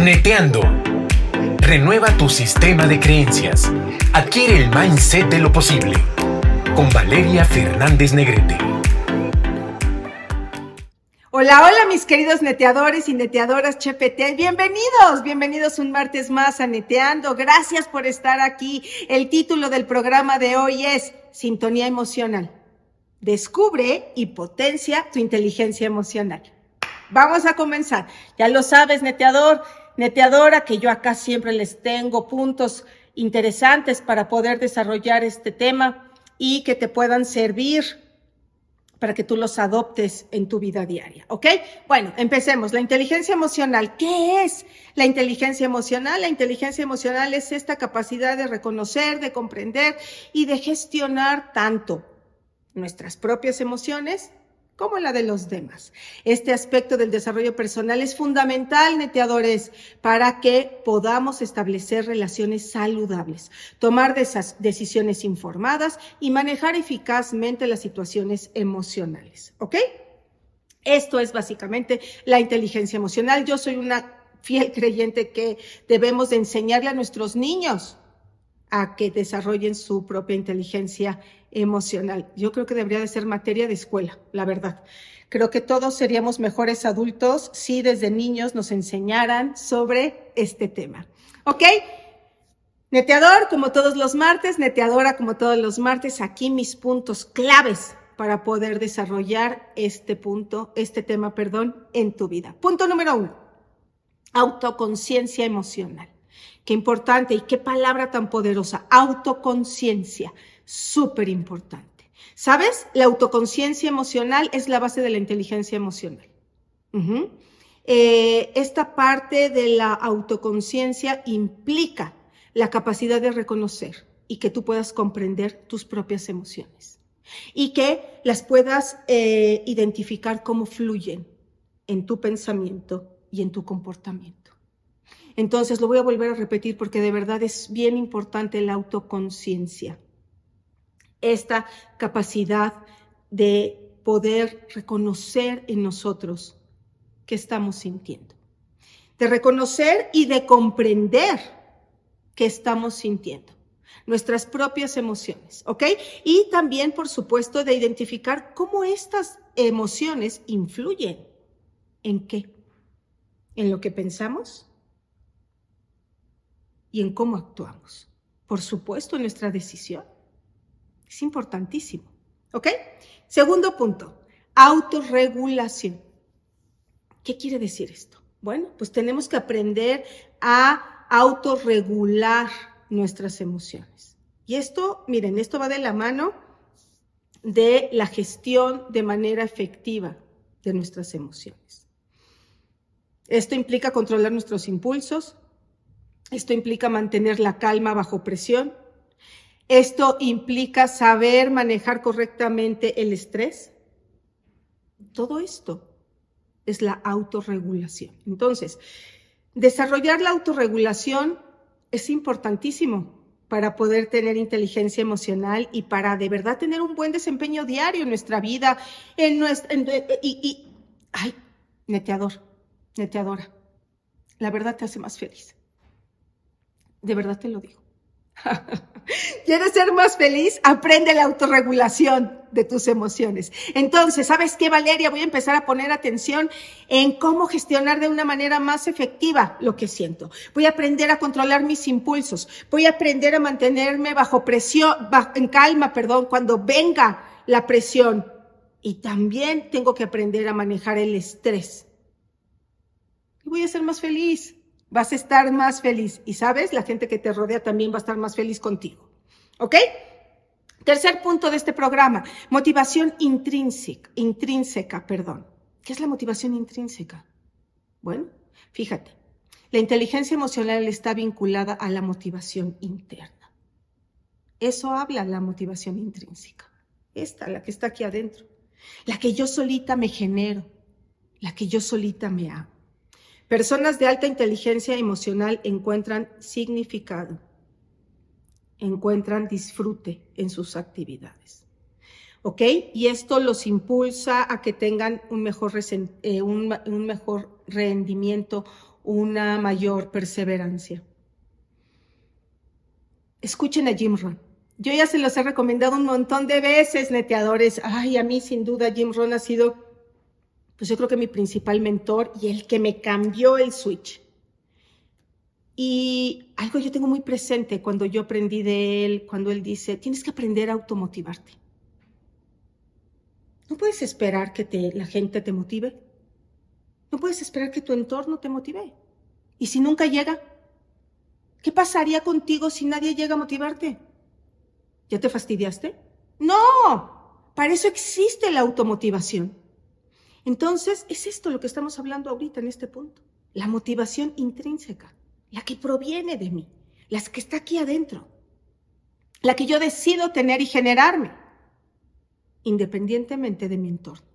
Neteando. Renueva tu sistema de creencias. Adquiere el mindset de lo posible. Con Valeria Fernández Negrete. Hola, hola mis queridos neteadores y neteadoras Chepete. Bienvenidos, bienvenidos un martes más a Neteando. Gracias por estar aquí. El título del programa de hoy es Sintonía Emocional. Descubre y potencia tu inteligencia emocional. Vamos a comenzar. Ya lo sabes, neteador, neteadora, que yo acá siempre les tengo puntos interesantes para poder desarrollar este tema y que te puedan servir para que tú los adoptes en tu vida diaria, ¿ok? Bueno, empecemos. La inteligencia emocional. ¿Qué es la inteligencia emocional? La inteligencia emocional es esta capacidad de reconocer, de comprender y de gestionar tanto nuestras propias emociones como la de los demás. Este aspecto del desarrollo personal es fundamental, neteadores, para que podamos establecer relaciones saludables, tomar decisiones informadas y manejar eficazmente las situaciones emocionales. ¿Ok? Esto es básicamente la inteligencia emocional. Yo soy una fiel creyente que debemos de enseñarle a nuestros niños a que desarrollen su propia inteligencia emocional. Yo creo que debería de ser materia de escuela, la verdad. Creo que todos seríamos mejores adultos si desde niños nos enseñaran sobre este tema. ¿Ok? Neteador, como todos los martes, neteadora, como todos los martes, aquí mis puntos claves para poder desarrollar este punto, este tema, perdón, en tu vida. Punto número uno, autoconciencia emocional. Qué importante y qué palabra tan poderosa, autoconciencia, súper importante. ¿Sabes? La autoconciencia emocional es la base de la inteligencia emocional. Eh, esta parte de la autoconciencia implica la capacidad de reconocer y que tú puedas comprender tus propias emociones y que las puedas eh, identificar cómo fluyen en tu pensamiento y en tu comportamiento. Entonces, lo voy a volver a repetir porque de verdad es bien importante la autoconciencia. Esta capacidad de poder reconocer en nosotros qué estamos sintiendo. De reconocer y de comprender qué estamos sintiendo. Nuestras propias emociones, ¿ok? Y también, por supuesto, de identificar cómo estas emociones influyen. ¿En qué? ¿En lo que pensamos? Y en cómo actuamos. Por supuesto, nuestra decisión. Es importantísimo. ¿Ok? Segundo punto, autorregulación. ¿Qué quiere decir esto? Bueno, pues tenemos que aprender a autorregular nuestras emociones. Y esto, miren, esto va de la mano de la gestión de manera efectiva de nuestras emociones. Esto implica controlar nuestros impulsos, esto implica mantener la calma bajo presión. Esto implica saber manejar correctamente el estrés. Todo esto es la autorregulación. Entonces, desarrollar la autorregulación es importantísimo para poder tener inteligencia emocional y para de verdad tener un buen desempeño diario en nuestra vida, en nuestra, y, y, ay, neteador, neteadora, la verdad te hace más feliz. De verdad te lo digo. ¿Quieres ser más feliz? Aprende la autorregulación de tus emociones. Entonces, ¿sabes qué, Valeria? Voy a empezar a poner atención en cómo gestionar de una manera más efectiva lo que siento. Voy a aprender a controlar mis impulsos. Voy a aprender a mantenerme bajo presión, en calma, perdón, cuando venga la presión. Y también tengo que aprender a manejar el estrés. Y voy a ser más feliz vas a estar más feliz. Y sabes, la gente que te rodea también va a estar más feliz contigo. ¿Ok? Tercer punto de este programa, motivación intrínseca, intrínseca, perdón. ¿Qué es la motivación intrínseca? Bueno, fíjate, la inteligencia emocional está vinculada a la motivación interna. Eso habla la motivación intrínseca. Esta, la que está aquí adentro. La que yo solita me genero. La que yo solita me hago. Personas de alta inteligencia emocional encuentran significado, encuentran disfrute en sus actividades. ¿Ok? Y esto los impulsa a que tengan un mejor, eh, un, mejor rendimiento una mayor perseverancia. Escuchen a Jim Rohn. Yo ya se los he recomendado un montón de veces, neteadores. Ay, a mí sin duda Jim Rohn ha sido, pues yo creo que mi principal mentor y el que me cambió el switch. Y algo yo tengo muy presente cuando yo aprendí de él, cuando él dice, tienes que aprender a automotivarte. No puedes esperar que te, la gente te motive. No puedes esperar que tu entorno te motive. ¿Y si nunca llega? ¿Qué pasaría contigo si nadie llega a motivarte? ¿Ya te fastidiaste? No, para eso existe la automotivación. Entonces, es esto lo que estamos hablando ahorita en este punto. La motivación intrínseca, la que proviene de mí, la que está aquí adentro, la que yo decido tener y generarme, independientemente de mi entorno.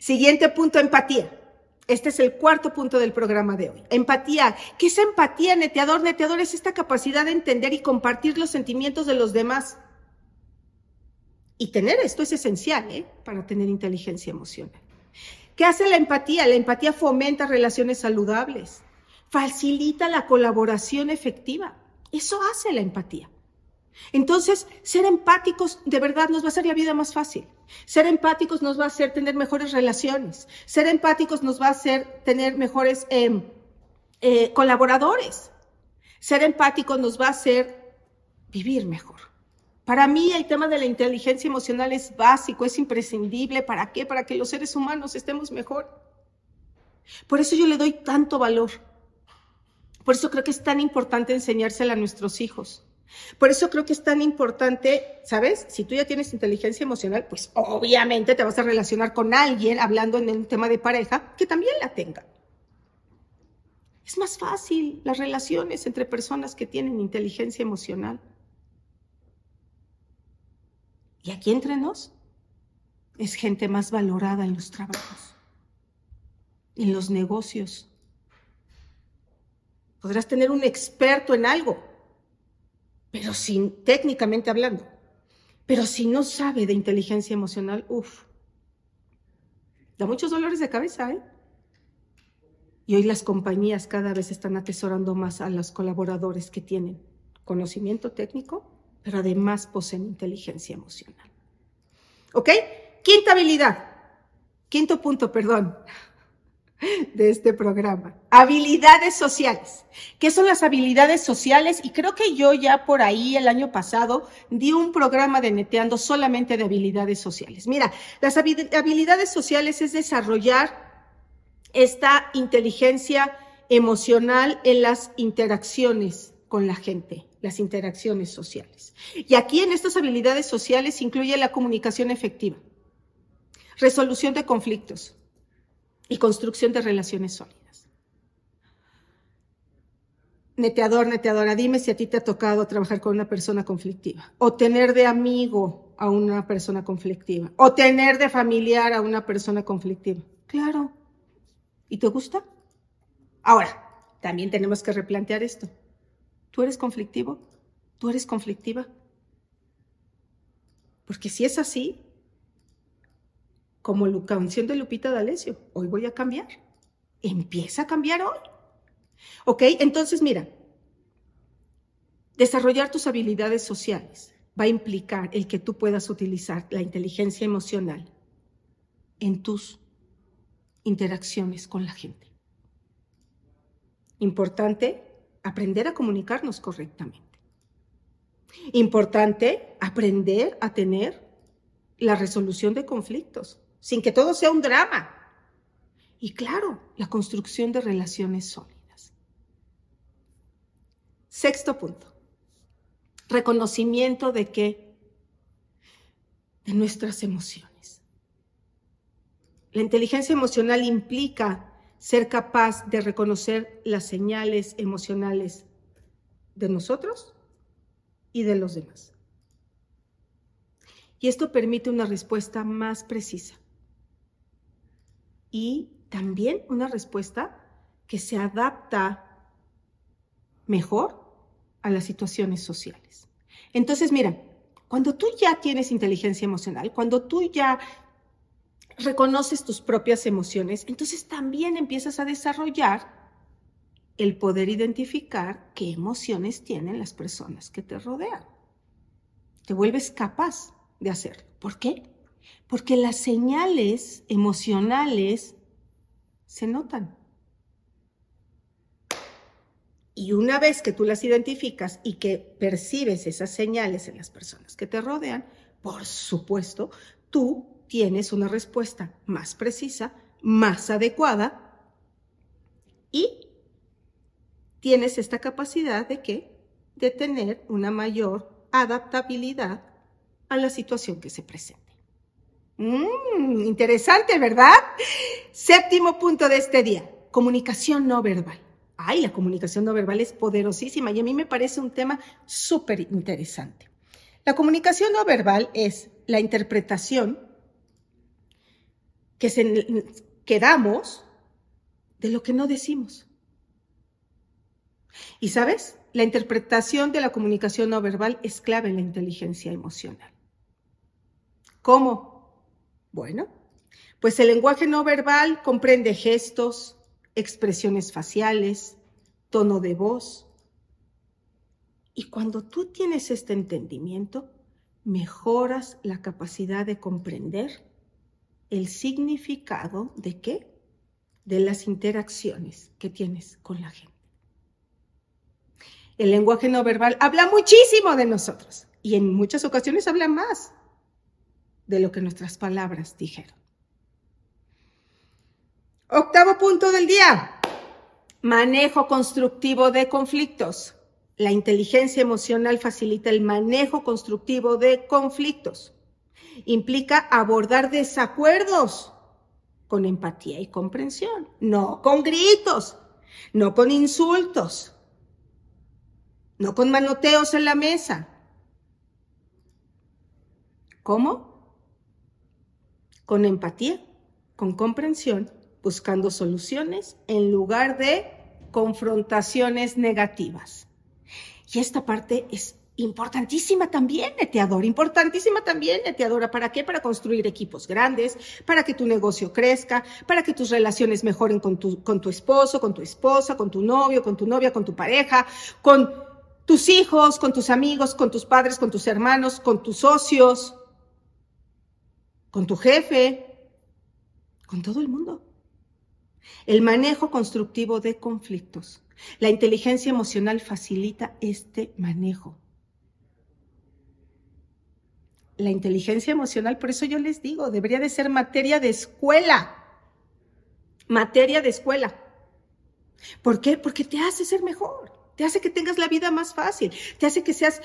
Siguiente punto, empatía. Este es el cuarto punto del programa de hoy. Empatía. ¿Qué es empatía, neteador? Neteador es esta capacidad de entender y compartir los sentimientos de los demás. Y tener esto es esencial ¿eh? para tener inteligencia emocional. ¿Qué hace la empatía? La empatía fomenta relaciones saludables, facilita la colaboración efectiva. Eso hace la empatía. Entonces, ser empáticos de verdad nos va a hacer la vida más fácil. Ser empáticos nos va a hacer tener mejores relaciones. Ser empáticos nos va a hacer tener mejores em, eh, colaboradores. Ser empáticos nos va a hacer vivir mejor. Para mí el tema de la inteligencia emocional es básico, es imprescindible. ¿Para qué? Para que los seres humanos estemos mejor. Por eso yo le doy tanto valor. Por eso creo que es tan importante enseñársela a nuestros hijos. Por eso creo que es tan importante, ¿sabes? Si tú ya tienes inteligencia emocional, pues obviamente te vas a relacionar con alguien hablando en un tema de pareja que también la tenga. Es más fácil las relaciones entre personas que tienen inteligencia emocional. Y aquí entre nos es gente más valorada en los trabajos, en los negocios. Podrás tener un experto en algo, pero sin, técnicamente hablando, pero si no sabe de inteligencia emocional, uff, da muchos dolores de cabeza, ¿eh? Y hoy las compañías cada vez están atesorando más a los colaboradores que tienen conocimiento técnico, pero además poseen inteligencia emocional. ¿Ok? Quinta habilidad. Quinto punto, perdón de este programa. Habilidades sociales. ¿Qué son las habilidades sociales? Y creo que yo ya por ahí el año pasado di un programa de neteando solamente de habilidades sociales. Mira, las habilidades sociales es desarrollar esta inteligencia emocional en las interacciones con la gente, las interacciones sociales. Y aquí en estas habilidades sociales incluye la comunicación efectiva, resolución de conflictos, y construcción de relaciones sólidas. Neteador, neteadora, dime si a ti te ha tocado trabajar con una persona conflictiva, o tener de amigo a una persona conflictiva, o tener de familiar a una persona conflictiva. Claro. ¿Y te gusta? Ahora, también tenemos que replantear esto. ¿Tú eres conflictivo? ¿Tú eres conflictiva? Porque si es así, como la canción de Lupita D'Alessio, hoy voy a cambiar. Empieza a cambiar hoy. ¿Ok? Entonces, mira, desarrollar tus habilidades sociales va a implicar el que tú puedas utilizar la inteligencia emocional en tus interacciones con la gente. Importante aprender a comunicarnos correctamente. Importante aprender a tener la resolución de conflictos sin que todo sea un drama. Y claro, la construcción de relaciones sólidas. Sexto punto. Reconocimiento de qué? De nuestras emociones. La inteligencia emocional implica ser capaz de reconocer las señales emocionales de nosotros y de los demás. Y esto permite una respuesta más precisa y también una respuesta que se adapta mejor a las situaciones sociales. Entonces, mira, cuando tú ya tienes inteligencia emocional, cuando tú ya reconoces tus propias emociones, entonces también empiezas a desarrollar el poder identificar qué emociones tienen las personas que te rodean. Te vuelves capaz de hacerlo. ¿Por qué? Porque las señales emocionales se notan. Y una vez que tú las identificas y que percibes esas señales en las personas que te rodean, por supuesto, tú tienes una respuesta más precisa, más adecuada y tienes esta capacidad de qué? De tener una mayor adaptabilidad a la situación que se presente. Mm, interesante, ¿verdad? Séptimo punto de este día, comunicación no verbal. Ay, la comunicación no verbal es poderosísima y a mí me parece un tema súper interesante. La comunicación no verbal es la interpretación que, se, que damos de lo que no decimos. Y sabes, la interpretación de la comunicación no verbal es clave en la inteligencia emocional. ¿Cómo? Bueno, pues el lenguaje no verbal comprende gestos, expresiones faciales, tono de voz. Y cuando tú tienes este entendimiento, mejoras la capacidad de comprender el significado de qué? De las interacciones que tienes con la gente. El lenguaje no verbal habla muchísimo de nosotros y en muchas ocasiones habla más de lo que nuestras palabras dijeron. Octavo punto del día. Manejo constructivo de conflictos. La inteligencia emocional facilita el manejo constructivo de conflictos. Implica abordar desacuerdos con empatía y comprensión, no con gritos, no con insultos, no con manoteos en la mesa. ¿Cómo? Con empatía, con comprensión buscando soluciones en lugar de confrontaciones negativas. Y esta parte es importantísima también, neteador, importantísima también, neteadora. ¿Para qué? Para construir equipos grandes, para que tu negocio crezca, para que tus relaciones mejoren con tu, con tu esposo, con tu esposa, con tu novio, con tu novia, con tu pareja, con tus hijos, con tus amigos, con tus padres, con tus hermanos, con tus socios, con tu jefe, con todo el mundo. El manejo constructivo de conflictos. La inteligencia emocional facilita este manejo. La inteligencia emocional, por eso yo les digo, debería de ser materia de escuela. Materia de escuela. ¿Por qué? Porque te hace ser mejor, te hace que tengas la vida más fácil, te hace que seas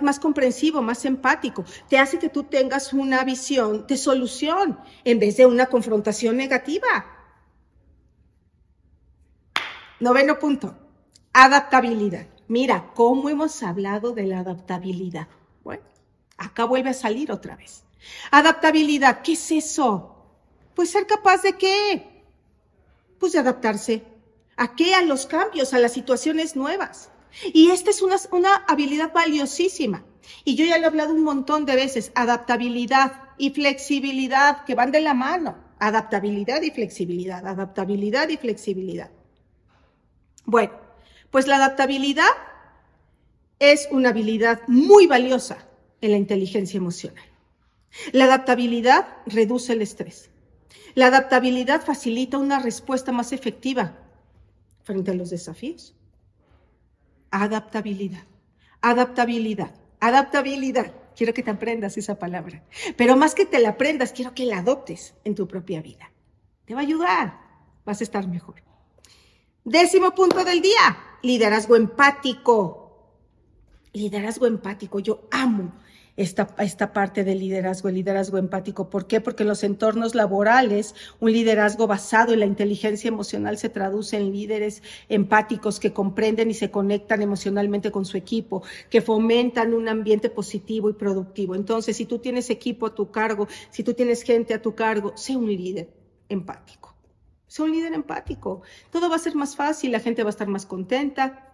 más, comprensivo, más empático, te hace que tú tengas una visión de solución en vez de una confrontación negativa. Noveno punto, adaptabilidad. Mira, ¿cómo hemos hablado de la adaptabilidad? Bueno, acá vuelve a salir otra vez. Adaptabilidad, ¿qué es eso? Pues ser capaz de qué? Pues de adaptarse. ¿A qué? A los cambios, a las situaciones nuevas. Y esta es una, una habilidad valiosísima. Y yo ya lo he hablado un montón de veces, adaptabilidad y flexibilidad que van de la mano. Adaptabilidad y flexibilidad, adaptabilidad y flexibilidad. Bueno, pues la adaptabilidad es una habilidad muy valiosa en la inteligencia emocional. La adaptabilidad reduce el estrés. La adaptabilidad facilita una respuesta más efectiva frente a los desafíos. Adaptabilidad, adaptabilidad, adaptabilidad. Quiero que te aprendas esa palabra. Pero más que te la aprendas, quiero que la adoptes en tu propia vida. Te va a ayudar. Vas a estar mejor. Décimo punto del día, liderazgo empático. Liderazgo empático, yo amo esta, esta, parte del liderazgo, el liderazgo empático. ¿Por qué? Porque en los entornos laborales, un liderazgo basado en la inteligencia emocional se traduce en líderes empáticos que comprenden y se conectan emocionalmente con su equipo, que fomentan un ambiente positivo y productivo. Entonces, si tú tienes equipo a tu cargo, si tú tienes gente a tu cargo, sé un líder empático. Sé un líder empático. Todo va a ser más fácil, la gente va a estar más contenta,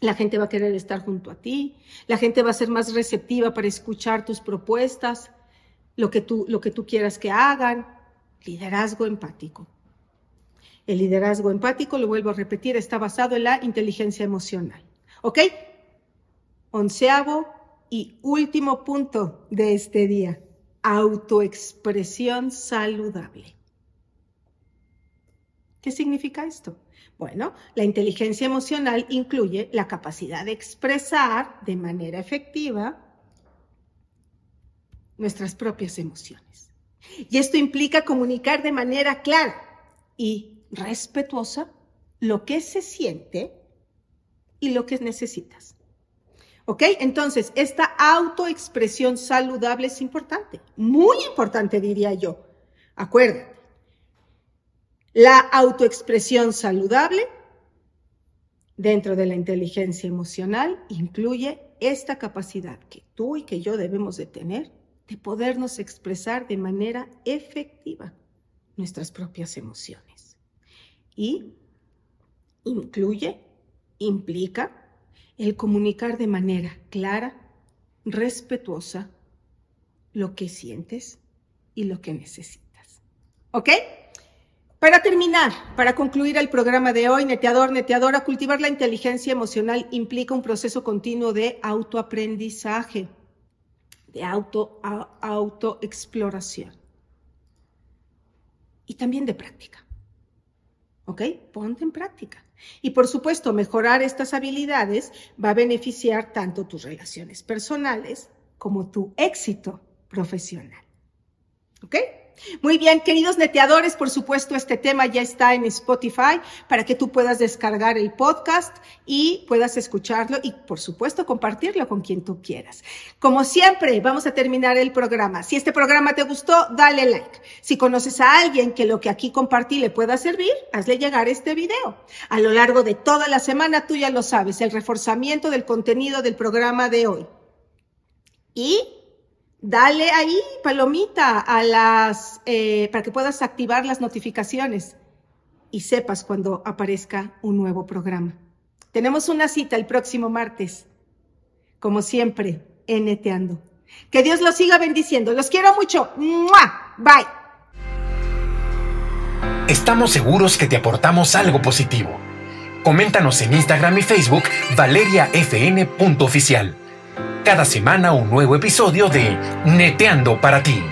la gente va a querer estar junto a ti, la gente va a ser más receptiva para escuchar tus propuestas, lo que tú, lo que tú quieras que hagan. liderazgo empático. El liderazgo empático, lo vuelvo a repetir, está basado en la inteligencia emocional. ¿Ok? Onceavo y último punto de este día, autoexpresión saludable. ¿Qué significa esto? Bueno, la inteligencia emocional incluye la capacidad de expresar de manera efectiva nuestras propias emociones. Y esto implica comunicar de manera clara y respetuosa lo que se siente y lo que necesitas. ¿Ok? Entonces, esta autoexpresión saludable es importante, muy importante diría yo. Acuérdate, la autoexpresión saludable dentro de la inteligencia emocional incluye esta capacidad que tú y que yo debemos de tener de podernos expresar de manera efectiva nuestras propias emociones. Y incluye, implica el comunicar de manera clara, respetuosa, lo que sientes y lo que necesitas. ¿Ok? Para terminar, para concluir el programa de hoy, neteador, neteadora, cultivar la inteligencia emocional implica un proceso continuo de autoaprendizaje de auto, autoexploración y también de práctica. ¿Ok? Ponte en práctica. Y por supuesto, mejorar estas habilidades va a beneficiar tanto tus relaciones personales como tu éxito profesional. ¿Ok? Muy bien, queridos neteadores, por supuesto, este tema ya está en Spotify para que tú puedas descargar el podcast y puedas escucharlo y, por supuesto, compartirlo con quien tú quieras. Como siempre, vamos a terminar el programa. Si este programa te gustó, dale like. Si conoces a alguien que lo que aquí compartí le pueda servir, hazle llegar este video. A lo largo de toda la semana, tú ya lo sabes, el reforzamiento del contenido del programa de hoy. Y Dale ahí, palomita, a las, eh, para que puedas activar las notificaciones y sepas cuando aparezca un nuevo programa. Tenemos una cita el próximo martes, como siempre, eneteando. Que Dios los siga bendiciendo. Los quiero mucho. Bye. Estamos seguros que te aportamos algo positivo. Coméntanos en Instagram y Facebook valeriafn.oficial. Cada semana un nuevo episodio de Neteando para ti.